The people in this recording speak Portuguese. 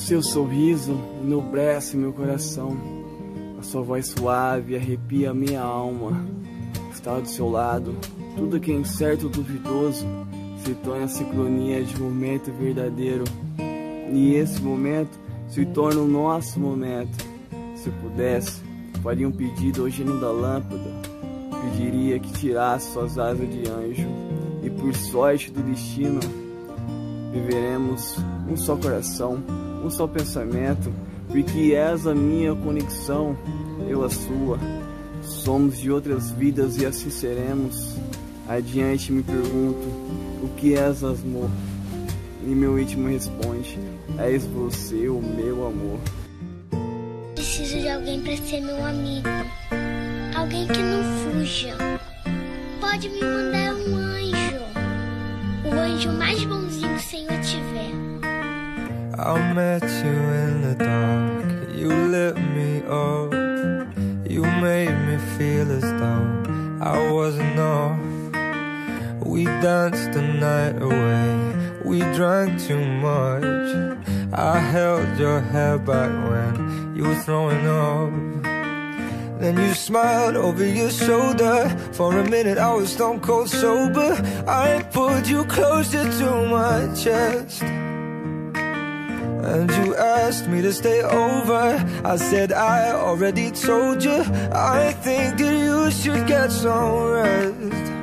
Seu sorriso enobrece meu coração. A sua voz suave arrepia minha alma. Estar do seu lado, tudo que é incerto ou duvidoso se torna sincronia de momento verdadeiro. E esse momento se torna o nosso momento. Se pudesse, faria um pedido hoje no da lâmpada. Pediria que tirasse suas asas de anjo. E por sorte do destino, viveremos um só coração um só pensamento, porque és a minha conexão, eu a sua. Somos de outras vidas e assim seremos. Adiante me pergunto, o que és amor? E meu íntimo responde, és você o meu amor. Preciso de alguém para ser meu amigo. Alguém que não fuja. Pode me mandar um anjo. O anjo mais bonzinho I met you in the dark, you lit me up. You made me feel as though I wasn't off. We danced the night away, we drank too much. I held your hair back when you were throwing up. Then you smiled over your shoulder. For a minute I was stone cold sober. I pulled you closer to my chest and you asked me to stay over. I said I already told you. I think that you should get some rest